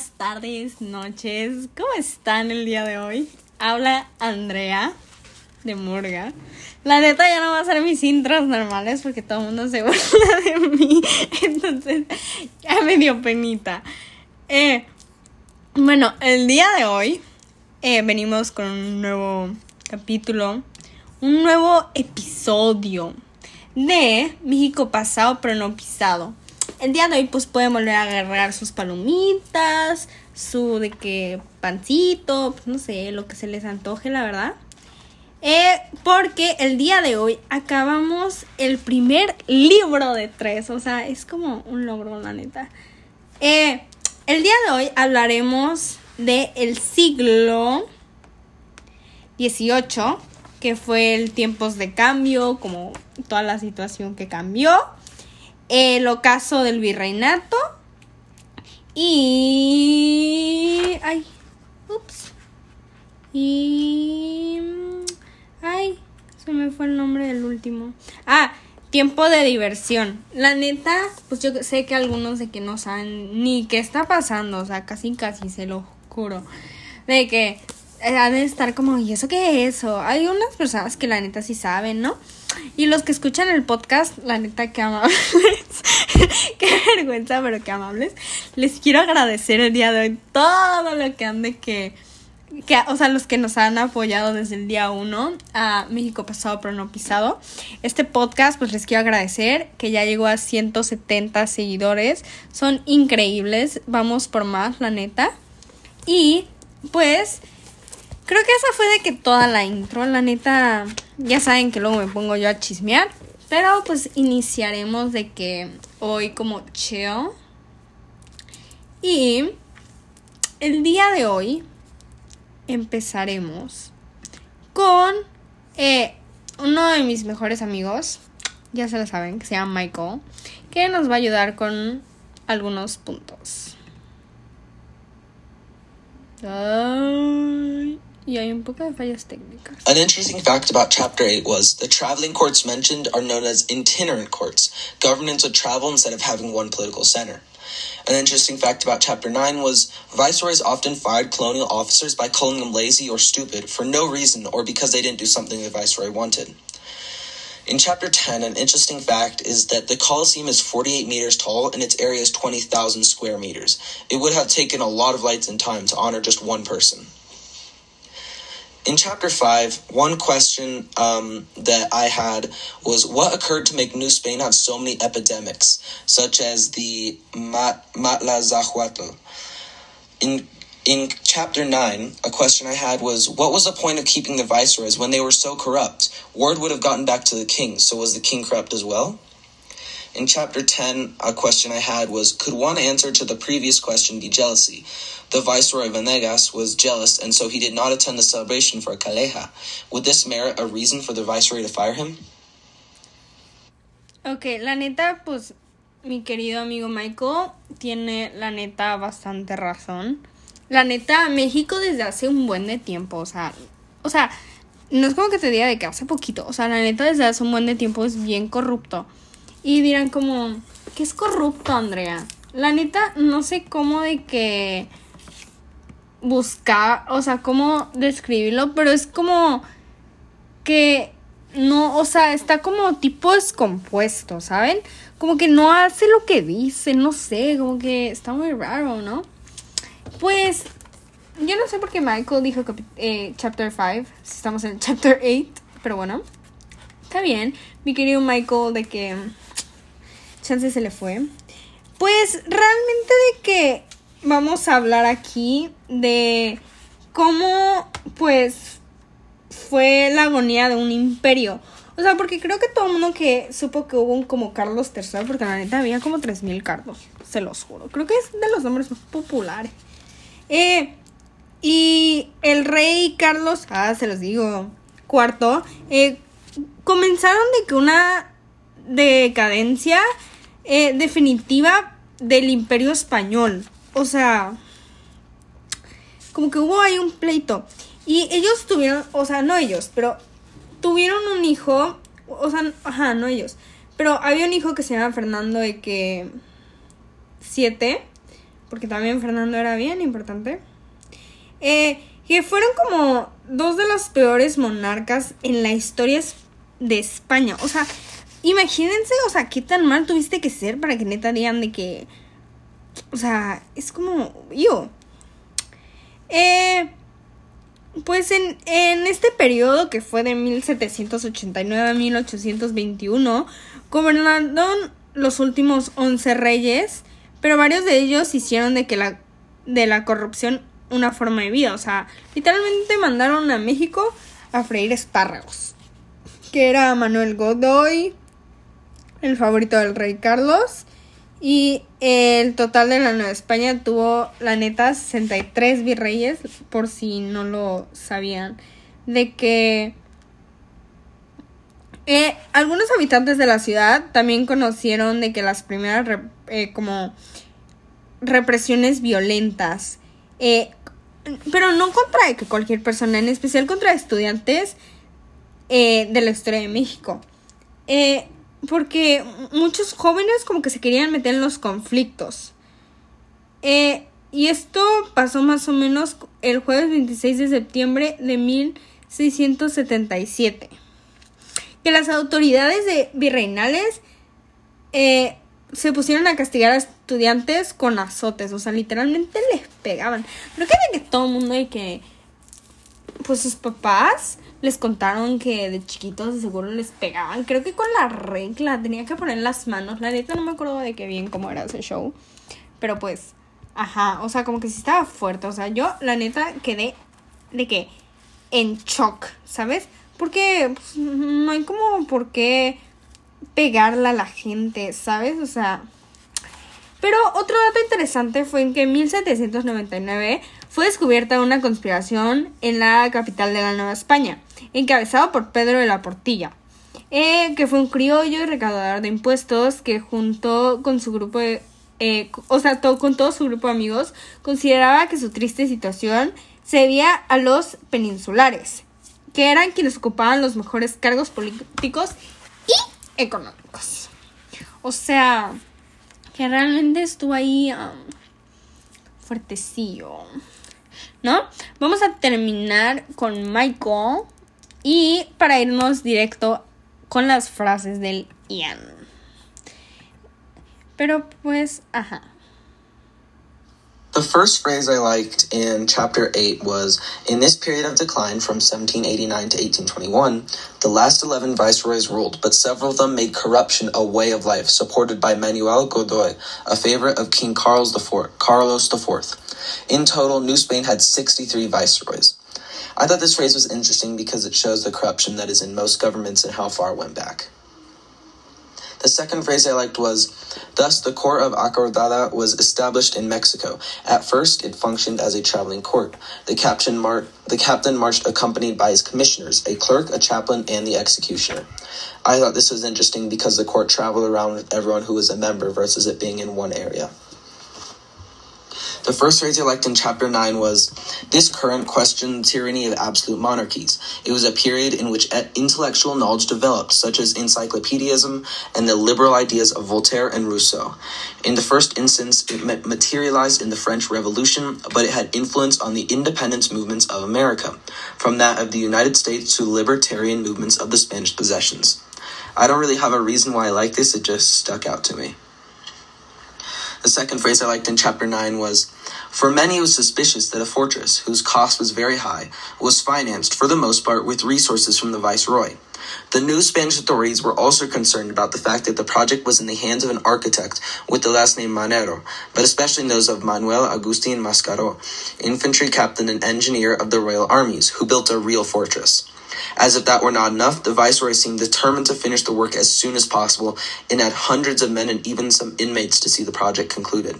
tardes, noches. ¿Cómo están el día de hoy? Habla Andrea de Murga. La neta ya no va a ser mis intros normales porque todo el mundo se burla de mí. Entonces ya me dio penita. Eh, bueno, el día de hoy eh, venimos con un nuevo capítulo, un nuevo episodio de México pasado pero no pisado el día de hoy pues pueden volver a agarrar sus palomitas, su de que pancito, pues no sé, lo que se les antoje, la verdad. Eh, porque el día de hoy acabamos el primer libro de tres, o sea, es como un logro, la neta. Eh, el día de hoy hablaremos de el siglo XVIII, que fue el tiempos de cambio, como toda la situación que cambió el ocaso del virreinato y... Ay, ups. Y... Ay, se me fue el nombre del último. Ah, tiempo de diversión. La neta, pues yo sé que algunos de que no saben ni qué está pasando, o sea, casi casi se lo juro. De que han de estar como, ¿y eso qué es eso? Hay unas personas que la neta sí saben, ¿no? Y los que escuchan el podcast, la neta, que amables. qué vergüenza, pero qué amables. Les quiero agradecer el día de hoy todo lo que han de que. Que, o sea, los que nos han apoyado desde el día uno a México pasado pero no pisado. Este podcast, pues les quiero agradecer que ya llegó a 170 seguidores. Son increíbles. Vamos por más, la neta. Y pues creo que esa fue de que toda la intro, la neta, ya saben que luego me pongo yo a chismear. Pero pues iniciaremos de que hoy como cheo. Y el día de hoy empezaremos con eh, uno de mis mejores amigos, ya se lo saben, que se llama Michael, que nos va a ayudar con algunos puntos. Ay. Un poco de fallas técnicas. An interesting fact about Chapter 8 was the traveling courts mentioned are known as itinerant courts. Governments would travel instead of having one political center. An interesting fact about Chapter 9 was viceroys often fired colonial officers by calling them lazy or stupid for no reason or because they didn't do something the viceroy wanted. In Chapter 10, an interesting fact is that the Colosseum is 48 meters tall and its area is 20,000 square meters. It would have taken a lot of lights and time to honor just one person. In chapter 5, one question um, that I had was what occurred to make New Spain have so many epidemics, such as the Matlazahuatl? In in chapter 9, a question I had was what was the point of keeping the viceroys when they were so corrupt? Word would have gotten back to the king, so was the king corrupt as well? In chapter 10, a question I had was could one answer to the previous question be jealousy? The viceroy Venegas was jealous, and so he did not attend the celebration for a Caleja. Would this merit a reason for the viceroy to fire him? Ok, la neta, pues mi querido amigo Michael tiene la neta bastante razón. La neta, México desde hace un buen de tiempo, o sea, o sea, no es como que te diga de que hace poquito, o sea, la neta desde hace un buen de tiempo es bien corrupto. Y dirán como, ¿qué es corrupto, Andrea? La neta, no sé cómo de que buscar, o sea, cómo describirlo, pero es como que no, o sea, está como tipo descompuesto, ¿saben? Como que no hace lo que dice, no sé, como que está muy raro, ¿no? Pues yo no sé por qué Michael dijo eh, chapter 5, si estamos en chapter 8, pero bueno, está bien, mi querido Michael, de que chance se le fue. Pues realmente de que vamos a hablar aquí de cómo pues fue la agonía de un imperio. O sea, porque creo que todo el mundo que supo que hubo un como Carlos III, porque la neta había como 3.000 Carlos, se los juro. Creo que es de los nombres más populares. Eh, y el rey Carlos, ah, se los digo, cuarto, eh, comenzaron de que una decadencia eh, definitiva del imperio español. O sea, como que hubo ahí un pleito. Y ellos tuvieron, o sea, no ellos, pero tuvieron un hijo, o sea, ajá, no ellos. Pero había un hijo que se llama Fernando de que... Siete porque también Fernando era bien importante, eh, que fueron como dos de los peores monarcas en la historia de España. O sea, imagínense, o sea, qué tan mal tuviste que ser para que neta digan de que... O sea, es como... Yo. Eh, pues en, en este periodo que fue de 1789 a 1821, gobernaron los últimos 11 reyes, pero varios de ellos hicieron de que la, de la corrupción una forma de vida. O sea, literalmente mandaron a México a freír espárragos. Que era Manuel Godoy, el favorito del rey Carlos. Y el total de la Nueva España tuvo, la neta, 63 virreyes, por si no lo sabían. De que eh, algunos habitantes de la ciudad también conocieron de que las primeras eh, como represiones violentas, eh, pero no contra que cualquier persona, en especial contra estudiantes de la historia de México. Porque muchos jóvenes como que se querían meter en los conflictos. y esto pasó más o menos el jueves 26 de septiembre de 1677 que las autoridades de virreinales eh, se pusieron a castigar a estudiantes con azotes, o sea, literalmente les pegaban. Pero que que todo el mundo y que, pues sus papás les contaron que de chiquitos de seguro les pegaban. Creo que con la regla tenía que poner las manos. La neta no me acuerdo de qué bien cómo era ese show. Pero pues, ajá, o sea, como que sí estaba fuerte. O sea, yo la neta quedé de que en shock, ¿sabes? Porque pues, no hay como por qué pegarla a la gente, ¿sabes? O sea... Pero otro dato interesante fue en que en 1799 fue descubierta una conspiración en la capital de la Nueva España, encabezado por Pedro de la Portilla, eh, que fue un criollo y recaudador de impuestos que junto con su grupo de, eh, o sea, con todo su grupo de amigos, consideraba que su triste situación se debía a los peninsulares, que eran quienes ocupaban los mejores cargos políticos y económicos. O sea, que realmente estuvo ahí um, fuertecillo. ¿No? Vamos a terminar con Michael y para irnos directo con las frases del Ian. Pero pues, ajá. The first phrase I liked in chapter 8 was In this period of decline from 1789 to 1821, the last 11 viceroys ruled, but several of them made corruption a way of life, supported by Manuel Godoy, a favorite of King Carlos IV. Carlos IV. In total, New Spain had 63 viceroys. I thought this phrase was interesting because it shows the corruption that is in most governments and how far it went back. The second phrase I liked was, Thus the court of Acordada was established in Mexico. At first, it functioned as a traveling court. The captain, mar- the captain marched accompanied by his commissioners, a clerk, a chaplain, and the executioner. I thought this was interesting because the court traveled around with everyone who was a member versus it being in one area. The first phrase I liked in chapter 9 was This current questioned the tyranny of absolute monarchies. It was a period in which intellectual knowledge developed, such as encyclopedism and the liberal ideas of Voltaire and Rousseau. In the first instance, it materialized in the French Revolution, but it had influence on the independence movements of America, from that of the United States to libertarian movements of the Spanish possessions. I don't really have a reason why I like this, it just stuck out to me. The second phrase I liked in chapter 9 was For many it was suspicious that a fortress, whose cost was very high, was financed, for the most part, with resources from the viceroy. The new Spanish authorities were also concerned about the fact that the project was in the hands of an architect with the last name Manero, but especially those of Manuel Agustin Mascaro, infantry captain and engineer of the royal armies, who built a real fortress. As if that were not enough, the viceroy seemed determined to finish the work as soon as possible and had hundreds of men and even some inmates to see the project concluded.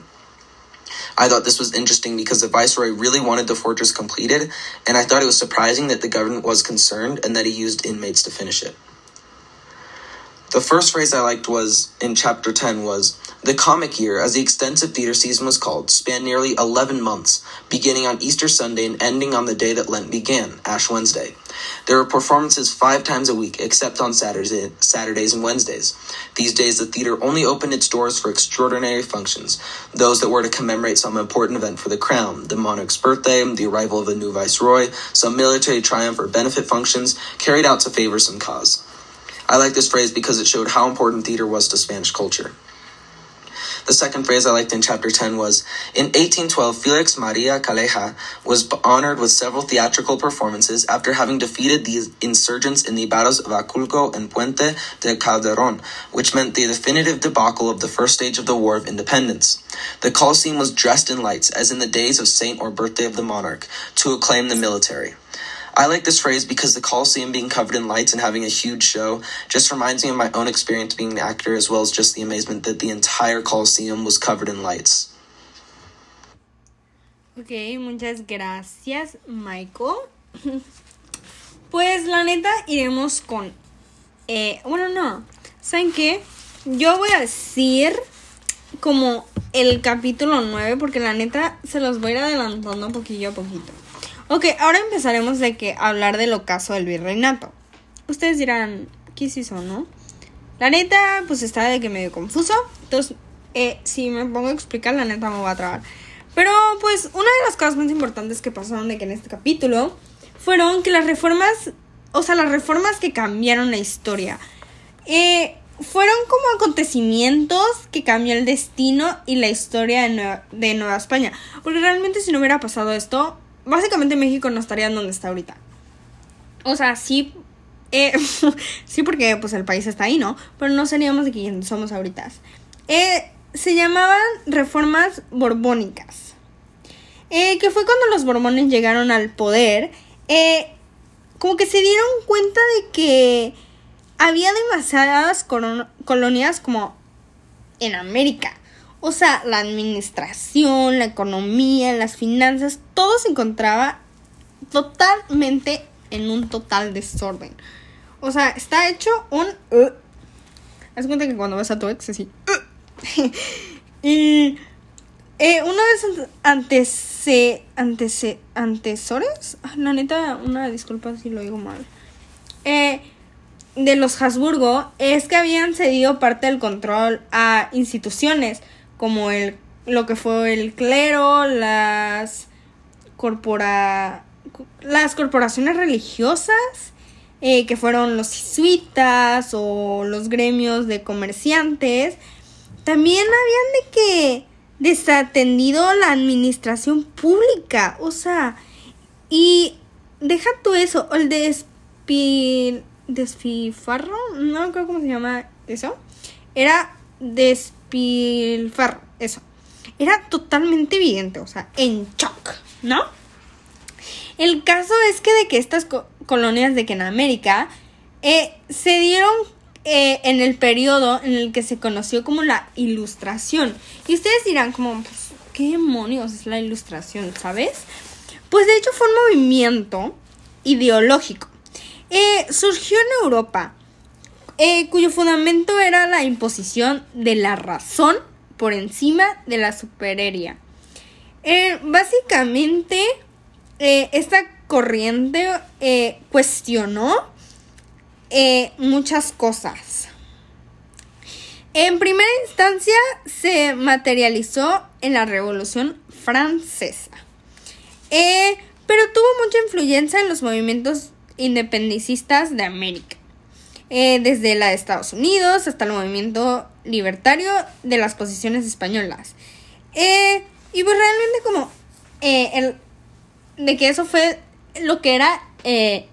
I thought this was interesting because the viceroy really wanted the fortress completed, and I thought it was surprising that the government was concerned and that he used inmates to finish it. The first phrase I liked was in chapter 10 was the comic year, as the extensive theater season was called, spanned nearly 11 months, beginning on Easter Sunday and ending on the day that Lent began, Ash Wednesday. There were performances five times a week, except on Saturdays, Saturdays and Wednesdays. These days, the theater only opened its doors for extraordinary functions, those that were to commemorate some important event for the crown, the monarch's birthday, the arrival of a new viceroy, some military triumph, or benefit functions carried out to favor some cause. I like this phrase because it showed how important theater was to Spanish culture. The second phrase I liked in chapter 10 was In 1812, Felix Maria Calleja was honored with several theatrical performances after having defeated the insurgents in the battles of Aculco and Puente de Calderon, which meant the definitive debacle of the first stage of the War of Independence. The Colosseum was dressed in lights, as in the days of saint or birthday of the monarch, to acclaim the military. I like this phrase because the Coliseum being covered in lights and having a huge show just reminds me of my own experience being an actor, as well as just the amazement that the entire Coliseum was covered in lights. Ok, muchas gracias, Michael. Pues la neta, iremos con. Eh, bueno, no. ¿Saben qué? Yo voy a decir como el capítulo 9, porque la neta se los voy a ir adelantando poquillo a poquito. Ok, ahora empezaremos de que hablar del ocaso del virreinato. Ustedes dirán, ¿qué es eso, no? La neta, pues está de que medio confuso. Entonces, eh, si me pongo a explicar, la neta me va a trabar. Pero, pues, una de las cosas más importantes que pasaron de que en este capítulo fueron que las reformas, o sea, las reformas que cambiaron la historia, eh, fueron como acontecimientos que cambió el destino y la historia de Nueva España. Porque realmente si no hubiera pasado esto, básicamente México no estaría en donde está ahorita. O sea, sí, eh, sí porque pues el país está ahí, ¿no? Pero no seríamos de quien somos ahorita. Eh, se llamaban reformas borbónicas. Eh, que fue cuando los borbones llegaron al poder. Eh, como que se dieron cuenta de que había demasiadas colonias como en América. O sea, la administración, la economía, las finanzas, todo se encontraba totalmente en un total desorden. O sea, está hecho un... Uh. Haz cuenta que cuando ves a tu ex así... Uh. y... Eh, uno de esos antece, antece, antecesores, la neta, una disculpa si lo digo mal, eh, de los Habsburgo es que habían cedido parte del control a instituciones como el, lo que fue el clero, las, corpora, las corporaciones religiosas, eh, que fueron los jesuitas o los gremios de comerciantes, también habían de que desatendido la administración pública, o sea, y deja tú eso, el despil, desfifarro, no creo cómo se llama eso, era des despilfarro, eso. Era totalmente evidente, o sea, en shock, ¿no? El caso es que de que estas colonias de que en América eh, se dieron eh, en el periodo en el que se conoció como la ilustración. Y ustedes dirán como, pues, ¿qué demonios es la ilustración, sabes? Pues de hecho fue un movimiento ideológico. Eh, surgió en Europa eh, cuyo fundamento era la imposición de la razón por encima de la superería. Eh, básicamente, eh, esta corriente cuestionó muchas cosas. En primera instancia, se materializó en la Revolución Francesa, pero tuvo mucha influencia en los movimientos independencistas de América. Eh, desde la de Estados Unidos hasta el movimiento libertario de las posiciones españolas. Eh, y pues realmente como eh, el, de que eso fue lo que era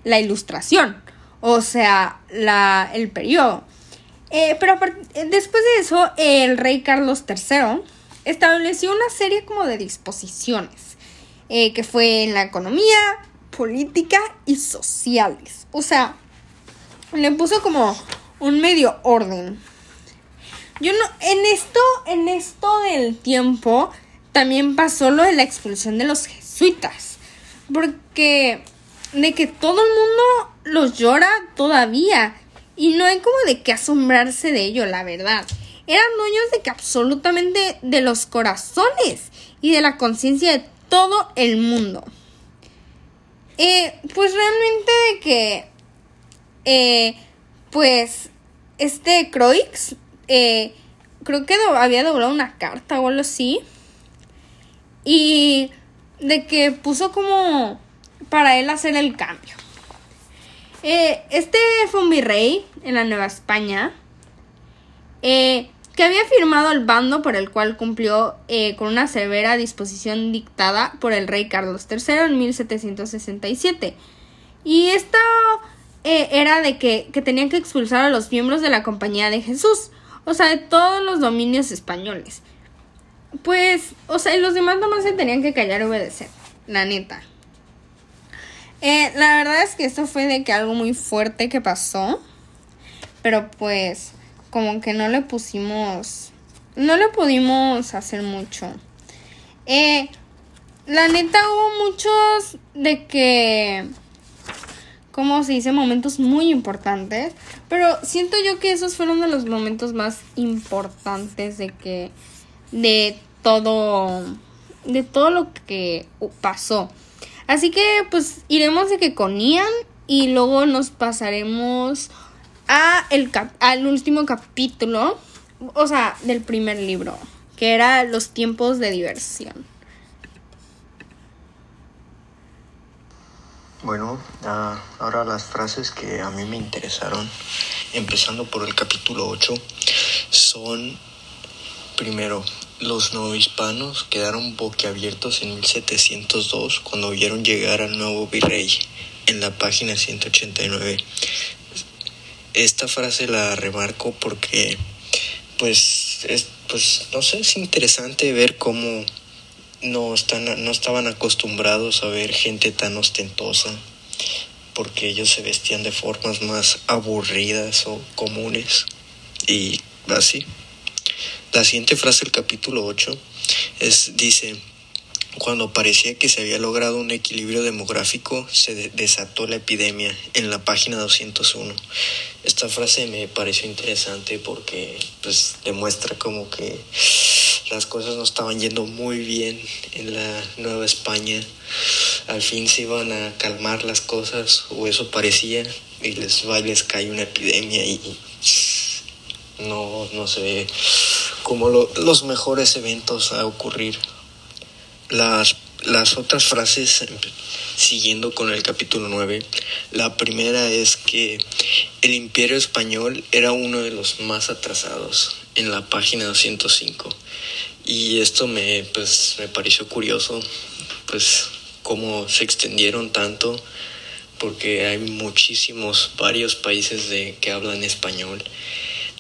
la ilustración, o sea, la, el periodo. pero después de eso, el rey Carlos III estableció una serie como de disposiciones, que fue en la economía, política y sociales. O sea, le puso como un medio orden. Yo no, en esto, en esto del tiempo, también pasó lo de la expulsión de los jesuitas. Porque de que todo el mundo los llora todavía. Y no hay como de qué asombrarse de ello, la verdad. Eran dueños de que absolutamente de los corazones y de la conciencia de todo el mundo. Eh, pues realmente de que, eh, pues, este Croix, eh, creo que había doblado una carta o algo así. Y de que puso como para él hacer el cambio. Eh, este fue un virrey en la Nueva España que había firmado el bando por el cual cumplió con una severa disposición dictada por el rey Carlos III en 1767. Y esto era de que, que tenían que expulsar a los miembros de la Compañía de Jesús, o sea, de todos los dominios españoles. Pues, o sea, los demás nomás se tenían que callar y obedecer, la neta. Eh, la verdad es que esto fue de que algo muy fuerte que pasó. Pero pues como que no le pusimos... No le pudimos hacer mucho. Eh, la neta hubo muchos de que... Como se dice, momentos muy importantes. Pero siento yo que esos fueron de los momentos más importantes de que... De todo... De todo lo que pasó. Así que pues iremos de que con Ian y luego nos pasaremos a el al último capítulo, o sea, del primer libro, que era Los tiempos de diversión. Bueno, ahora las frases que a mí me interesaron, empezando por el capítulo 8, son primero, los novohispanos quedaron boquiabiertos en 1702 cuando vieron llegar al nuevo virrey en la página 189. Esta frase la remarco porque, pues, es, pues, no sé, es interesante ver cómo no, están, no estaban acostumbrados a ver gente tan ostentosa, porque ellos se vestían de formas más aburridas o comunes y así. La siguiente frase del capítulo 8 es, dice, cuando parecía que se había logrado un equilibrio demográfico, se desató la epidemia en la página 201. Esta frase me pareció interesante porque pues, demuestra como que las cosas no estaban yendo muy bien en la Nueva España. Al fin se iban a calmar las cosas, o eso parecía, y les va y les cae una epidemia y no, no se ve como los mejores eventos a ocurrir. Las, las otras frases, siguiendo con el capítulo 9, la primera es que el imperio español era uno de los más atrasados en la página 205. Y esto me, pues, me pareció curioso, pues cómo se extendieron tanto, porque hay muchísimos, varios países de, que hablan español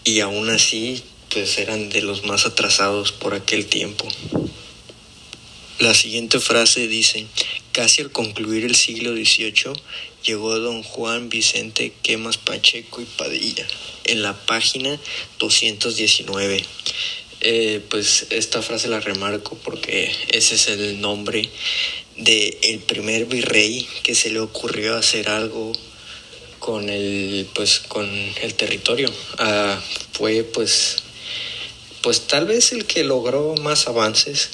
y aún así pues eran de los más atrasados por aquel tiempo. La siguiente frase dice, casi al concluir el siglo XVIII llegó don Juan Vicente Quemas Pacheco y Padilla en la página 219. Eh, pues esta frase la remarco porque ese es el nombre del el primer virrey que se le ocurrió hacer algo con el pues con el territorio ah, fue pues pues tal vez el que logró más avances,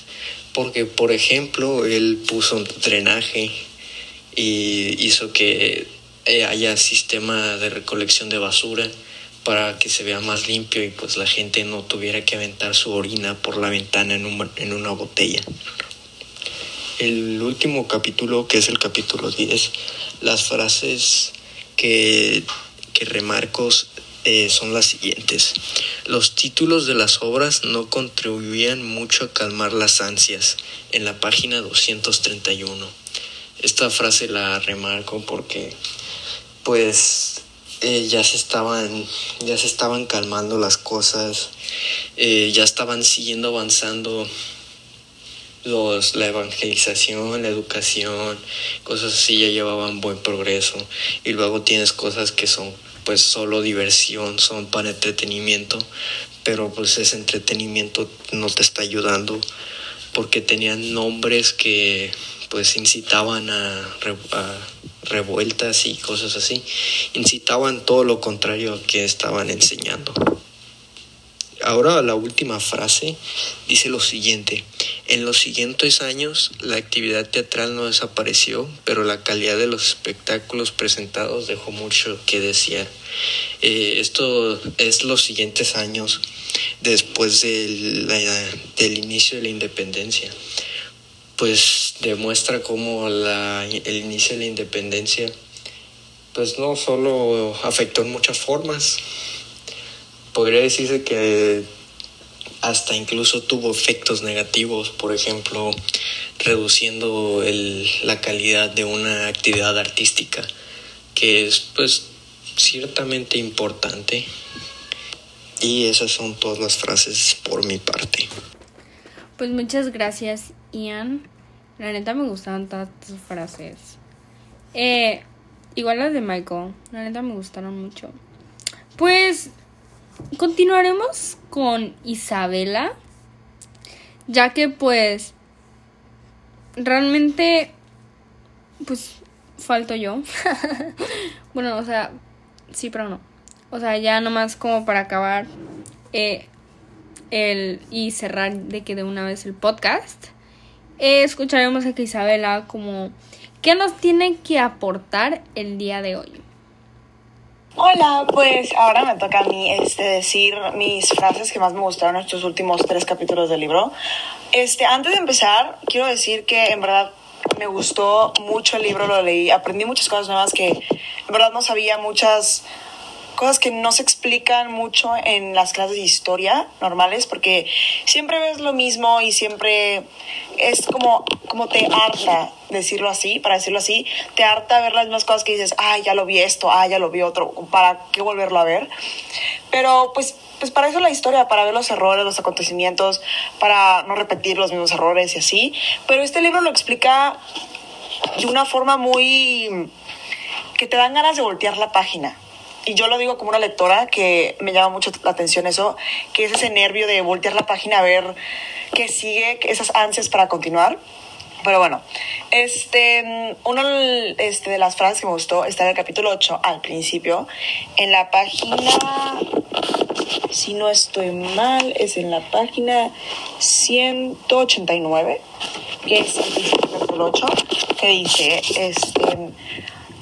porque por ejemplo él puso un drenaje y hizo que eh, haya sistema de recolección de basura para que se vea más limpio y pues la gente no tuviera que aventar su orina por la ventana en, en una botella. El último capítulo, que es el capítulo 10, las frases que, que remarcos eh, son las siguientes. Los títulos de las obras no contribuían mucho a calmar las ansias, en la página 231. Esta frase la remarco porque pues eh, ya se estaban ya se estaban calmando las cosas eh, ya estaban siguiendo avanzando los, la evangelización, la educación, cosas así ya llevaban buen progreso. Y luego tienes cosas que son pues solo diversión, son para entretenimiento, pero pues ese entretenimiento no te está ayudando porque tenían nombres que pues incitaban a, revueltas y cosas así, incitaban todo lo contrario que estaban enseñando. Ahora la última frase dice lo siguiente. En los siguientes años la actividad teatral no desapareció, pero la calidad de los espectáculos presentados dejó mucho que desear. Eh, esto es los siguientes años después del, del inicio de la independencia. Pues demuestra cómo la, el inicio de la independencia pues no solo afectó en muchas formas, podría decirse que hasta incluso tuvo efectos negativos, por ejemplo, reduciendo el, la calidad de una actividad artística, que es pues ciertamente importante. Y esas son todas las frases por mi parte. Pues muchas gracias, Ian. La neta me gustaban todas tus frases. Eh, igual las de Michael. La neta me gustaron mucho. Pues continuaremos con Isabela, ya que pues realmente pues falto yo. bueno, o sea, sí, pero no. O sea, ya nomás como para acabar eh, el, y cerrar de que de una vez el podcast, eh, escucharemos a Isabela como qué nos tiene que aportar el día de hoy. Hola, pues ahora me toca a mí este, decir mis frases que más me gustaron estos últimos tres capítulos del libro. Este, antes de empezar, quiero decir que en verdad me gustó mucho el libro, lo leí, aprendí muchas cosas nuevas que en verdad no sabía, muchas cosas que no se explican mucho en las clases de historia normales, porque siempre ves lo mismo y siempre es como, como te harta decirlo así, para decirlo así, te harta ver las mismas cosas que dices, ay, ya lo vi esto, ay, ya lo vi otro, ¿para qué volverlo a ver? Pero pues, pues para eso la historia, para ver los errores, los acontecimientos, para no repetir los mismos errores y así. Pero este libro lo explica de una forma muy... que te dan ganas de voltear la página y yo lo digo como una lectora que me llama mucho la atención eso, que es ese nervio de voltear la página a ver qué sigue, esas ansias para continuar. Pero bueno, este, una este, de las frases que me gustó está en el capítulo 8, al principio, en la página, si no estoy mal, es en la página 189, que es el capítulo 8, que dice, este,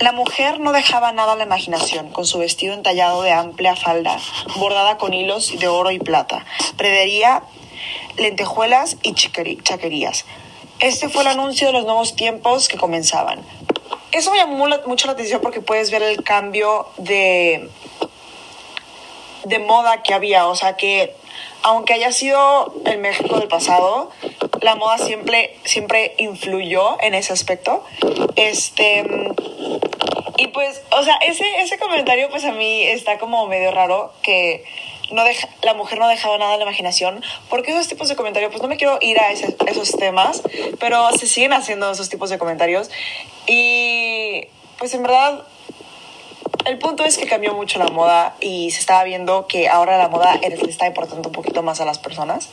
la mujer no dejaba nada a la imaginación, con su vestido entallado de amplia falda, bordada con hilos de oro y plata. Predería lentejuelas y chaquerías. Este fue el anuncio de los nuevos tiempos que comenzaban. Eso me llamó mucho la atención porque puedes ver el cambio de, de moda que había. O sea que, aunque haya sido el México del pasado, la moda siempre, siempre influyó en ese aspecto. Este, y pues, o sea, ese, ese comentario pues a mí está como medio raro que no deja, la mujer no dejaba nada a la imaginación, porque esos tipos de comentarios, pues no me quiero ir a esos temas, pero se siguen haciendo esos tipos de comentarios. Y pues en verdad, el punto es que cambió mucho la moda y se estaba viendo que ahora la moda le está importando un poquito más a las personas.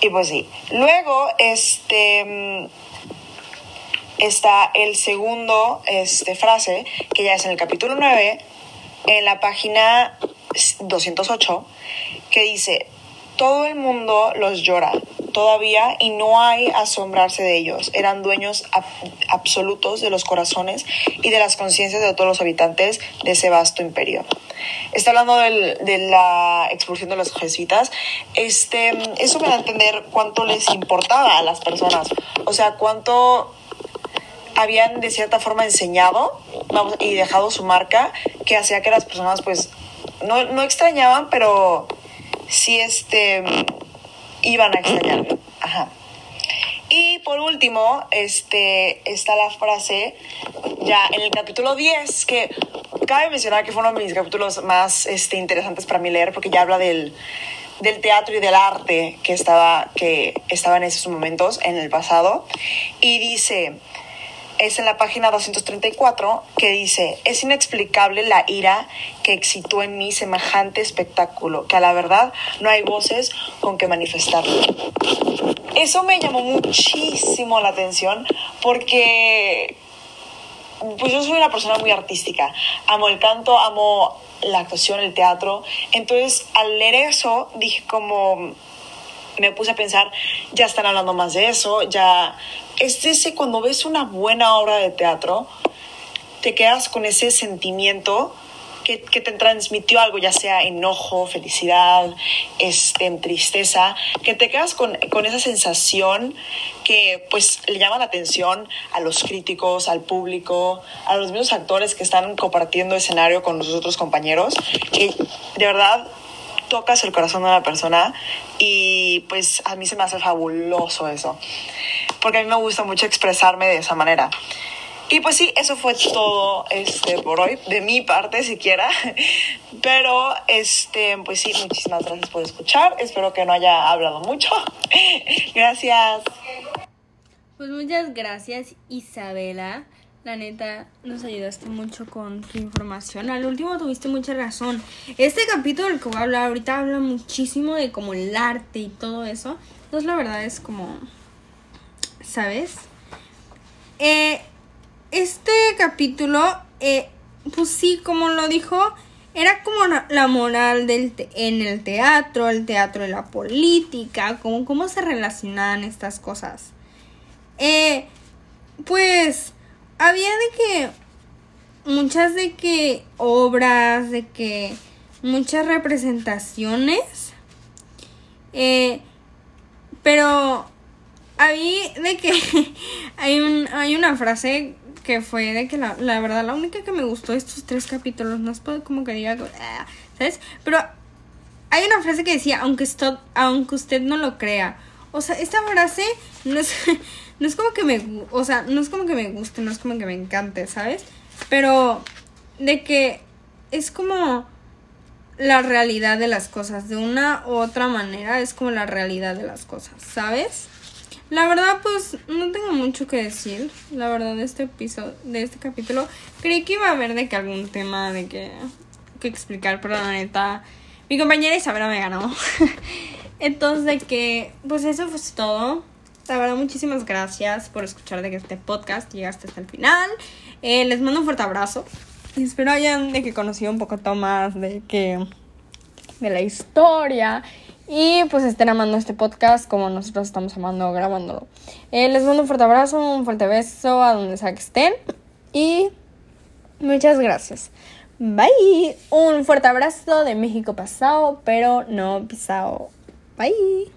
Y pues sí. Luego, este está el segundo este, frase, que ya es en el capítulo 9, en la página 208, que dice, todo el mundo los llora todavía y no hay asombrarse de ellos. Eran dueños absolutos de los corazones y de las conciencias de todos los habitantes de ese vasto imperio. Está hablando de la expulsión de los jesuitas. Este, eso me da a entender cuánto les importaba a las personas. O sea, cuánto habían de cierta forma enseñado y dejado su marca que hacía que las personas pues no, no extrañaban, pero sí este, iban a extrañar. Ajá. Y por último, este, está la frase ya en el capítulo 10, que cabe mencionar que fue uno de mis capítulos más este, interesantes para mí leer, porque ya habla del, del teatro y del arte que estaba, que estaba en esos momentos, en el pasado. Y dice, es en la página 234 que dice, es inexplicable la ira que excitó en mí semejante espectáculo, que a la verdad no hay voces con que manifestarlo. Eso me llamó muchísimo la atención porque pues yo soy una persona muy artística. Amo el canto, amo la actuación, el teatro. Entonces, al leer eso, dije como me puse a pensar, ya están hablando más de eso, ya es ese cuando ves una buena obra de teatro, te quedas con ese sentimiento que, que, te transmitió algo, ya sea enojo, felicidad, este, tristeza, que te quedas con, con, esa sensación que pues le llama la atención a los críticos, al público, a los mismos actores que están compartiendo escenario con los otros compañeros, que de verdad tocas el corazón de una persona y pues a mí se me hace fabuloso eso, porque a mí me gusta mucho expresarme de esa manera. Y pues sí, eso fue todo este, por hoy, de mi parte siquiera. Pero, este, pues sí, muchísimas gracias por escuchar. Espero que no haya hablado mucho. gracias. Pues muchas gracias, Isabela. La neta, nos ayudaste mucho con tu información. Al último tuviste mucha razón. Este capítulo del que voy a hablar ahorita habla muchísimo de como el arte y todo eso. Entonces la verdad es como, ¿sabes? Eh, este capítulo, eh, pues sí, como lo dijo, era como la moral del en el teatro, el teatro de la política, como cómo se relacionaban estas cosas. Eh, pues había de que muchas de que obras, de que muchas representaciones, pero ahí de que hay, un, hay una frase que fue de que la, la, verdad la única que me gustó estos tres capítulos, no es como que diga, ah", ¿sabes? Pero hay una frase que decía, aunque, esto, aunque usted no lo crea. O sea, esta frase no es, no es como que me, o sea, no es como que me guste, no es como que me encante, ¿sabes? Pero de que es como la realidad de las cosas, de una u otra manera es como la realidad de las cosas, ¿sabes? La verdad, pues no tengo mucho que decir. La verdad, de este episodio, de este capítulo, creí que iba a haber de que algún tema de que, que explicar, pero la neta, mi compañera Isabela me ganó. Entonces, de que, pues eso fue todo. La verdad, muchísimas gracias por escuchar de que este podcast llegaste hasta el final. Eh, les mando un fuerte abrazo. Y espero hayan de que conocido un poco más de que de la historia y pues estén amando este podcast como nosotros estamos amando grabándolo. Eh, les mando un fuerte abrazo, un fuerte beso a donde sea que estén. Y muchas gracias. Bye. Un fuerte abrazo de México pasado, pero no pisado. Bye.